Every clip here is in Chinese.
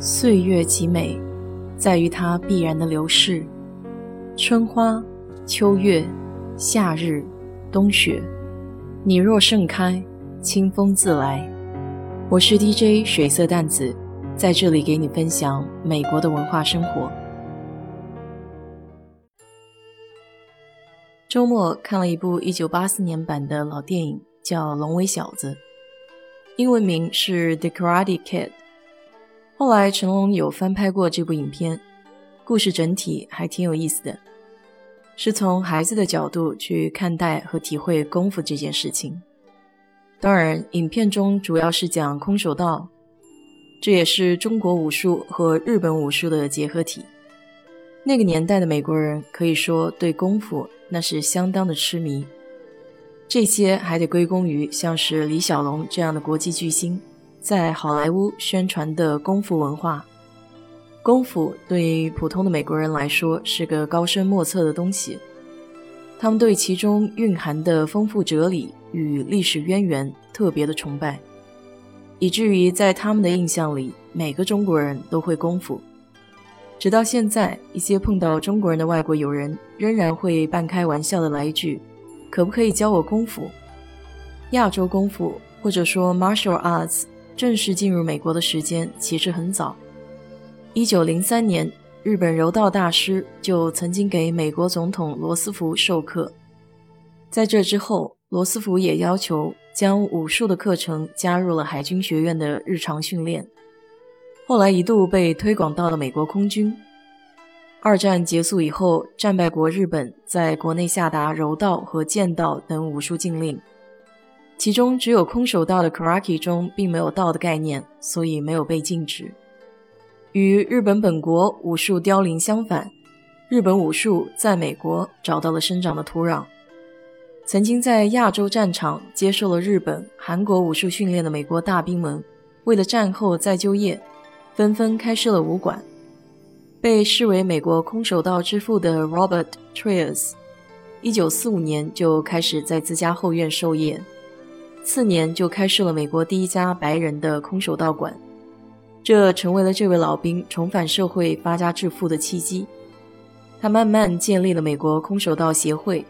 岁月极美，在于它必然的流逝。春花、秋月、夏日、冬雪，你若盛开，清风自来。我是 DJ 水色淡子，在这里给你分享美国的文化生活。周末看了一部1984年版的老电影，叫《龙尾小子》，英文名是《The Karate Kid》。后来成龙有翻拍过这部影片，故事整体还挺有意思的，是从孩子的角度去看待和体会功夫这件事情。当然，影片中主要是讲空手道，这也是中国武术和日本武术的结合体。那个年代的美国人可以说对功夫那是相当的痴迷，这些还得归功于像是李小龙这样的国际巨星。在好莱坞宣传的功夫文化，功夫对于普通的美国人来说是个高深莫测的东西，他们对其中蕴含的丰富哲理与历史渊源特别的崇拜，以至于在他们的印象里，每个中国人都会功夫。直到现在，一些碰到中国人的外国友人仍然会半开玩笑的来一句：“可不可以教我功夫？”亚洲功夫，或者说 martial arts。正式进入美国的时间其实很早，一九零三年，日本柔道大师就曾经给美国总统罗斯福授课。在这之后，罗斯福也要求将武术的课程加入了海军学院的日常训练。后来一度被推广到了美国空军。二战结束以后，战败国日本在国内下达柔道和剑道等武术禁令。其中只有空手道的 Karate 中并没有道的概念，所以没有被禁止。与日本本国武术凋零相反，日本武术在美国找到了生长的土壤。曾经在亚洲战场接受了日本、韩国武术训练的美国大兵们，为了战后再就业，纷纷开设了武馆。被视为美国空手道之父的 Robert Trias，一九四五年就开始在自家后院授业。次年就开设了美国第一家白人的空手道馆，这成为了这位老兵重返社会发家致富的契机。他慢慢建立了美国空手道协会，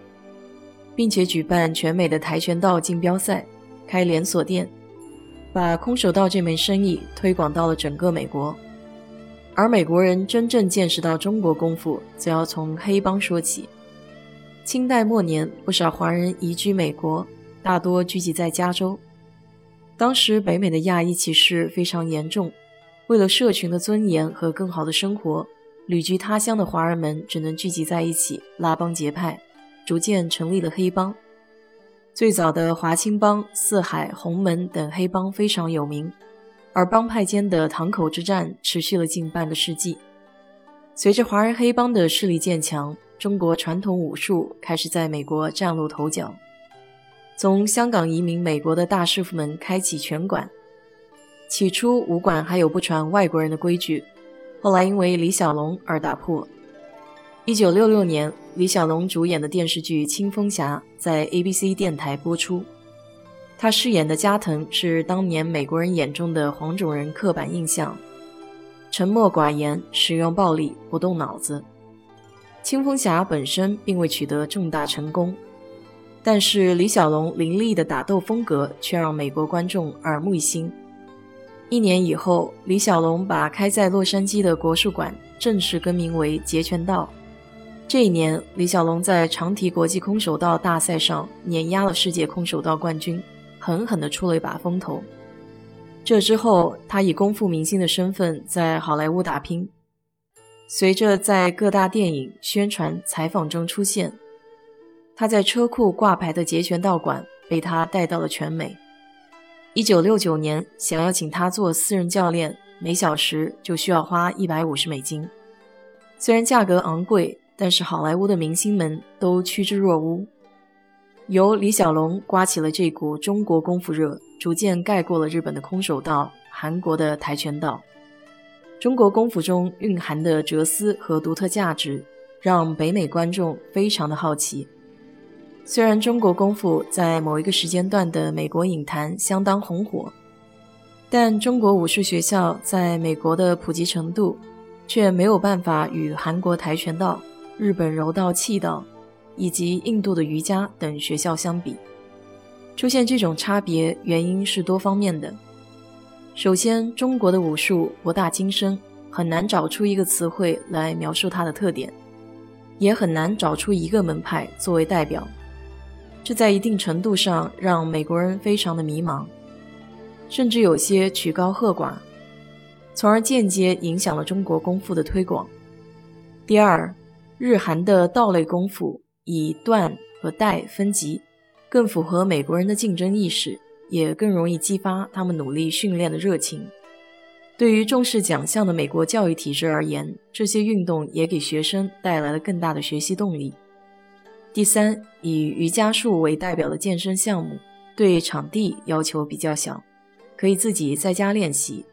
并且举办全美的跆拳道竞标赛，开连锁店，把空手道这门生意推广到了整个美国。而美国人真正见识到中国功夫，则要从黑帮说起。清代末年，不少华人移居美国。大多聚集在加州。当时北美的亚裔歧视非常严重，为了社群的尊严和更好的生活，旅居他乡的华人们只能聚集在一起拉帮结派，逐渐成立了黑帮。最早的华青帮、四海、洪门等黑帮非常有名，而帮派间的堂口之战持续了近半个世纪。随着华人黑帮的势力渐强，中国传统武术开始在美国崭露头角。从香港移民美国的大师傅们开启拳馆，起初武馆还有不传外国人的规矩，后来因为李小龙而打破。一九六六年，李小龙主演的电视剧《青蜂侠》在 ABC 电台播出，他饰演的加藤是当年美国人眼中的黄种人刻板印象，沉默寡言，使用暴力，不动脑子。青蜂侠本身并未取得重大成功。但是李小龙凌厉的打斗风格却让美国观众耳目一新。一年以后，李小龙把开在洛杉矶的国术馆正式更名为截拳道。这一年，李小龙在长提国际空手道大赛上碾压了世界空手道冠军，狠狠地出了一把风头。这之后，他以功夫明星的身份在好莱坞打拼，随着在各大电影、宣传、采访中出现。他在车库挂牌的截拳道馆被他带到了全美。一九六九年，想要请他做私人教练，每小时就需要花一百五十美金。虽然价格昂贵，但是好莱坞的明星们都趋之若鹜。由李小龙刮起了这股中国功夫热，逐渐盖过了日本的空手道、韩国的跆拳道。中国功夫中蕴含的哲思和独特价值，让北美观众非常的好奇。虽然中国功夫在某一个时间段的美国影坛相当红火，但中国武术学校在美国的普及程度，却没有办法与韩国跆拳道、日本柔道、气道以及印度的瑜伽等学校相比。出现这种差别，原因是多方面的。首先，中国的武术博大精深，很难找出一个词汇来描述它的特点，也很难找出一个门派作为代表。这在一定程度上让美国人非常的迷茫，甚至有些曲高和寡，从而间接影响了中国功夫的推广。第二，日韩的道类功夫以段和带分级，更符合美国人的竞争意识，也更容易激发他们努力训练的热情。对于重视奖项的美国教育体制而言，这些运动也给学生带来了更大的学习动力。第三，以瑜伽术为代表的健身项目，对场地要求比较小，可以自己在家练习。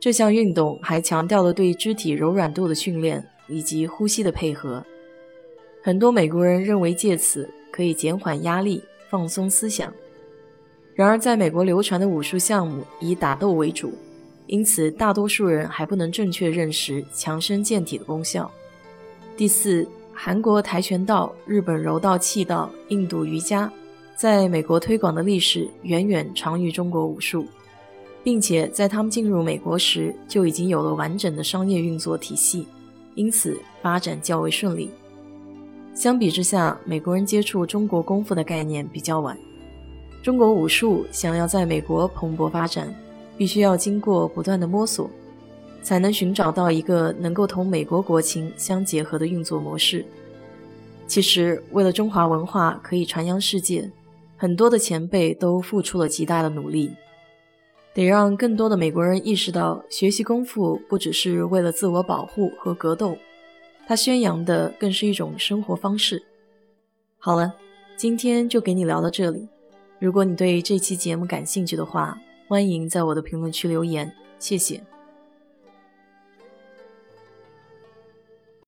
这项运动还强调了对肢体柔软度的训练以及呼吸的配合。很多美国人认为借此可以减缓压力、放松思想。然而，在美国流传的武术项目以打斗为主，因此大多数人还不能正确认识强身健体的功效。第四。韩国跆拳道、日本柔道、气道、印度瑜伽，在美国推广的历史远远长于中国武术，并且在他们进入美国时就已经有了完整的商业运作体系，因此发展较为顺利。相比之下，美国人接触中国功夫的概念比较晚，中国武术想要在美国蓬勃发展，必须要经过不断的摸索。才能寻找到一个能够同美国国情相结合的运作模式。其实，为了中华文化可以传扬世界，很多的前辈都付出了极大的努力。得让更多的美国人意识到，学习功夫不只是为了自我保护和格斗，它宣扬的更是一种生活方式。好了，今天就给你聊到这里。如果你对这期节目感兴趣的话，欢迎在我的评论区留言，谢谢。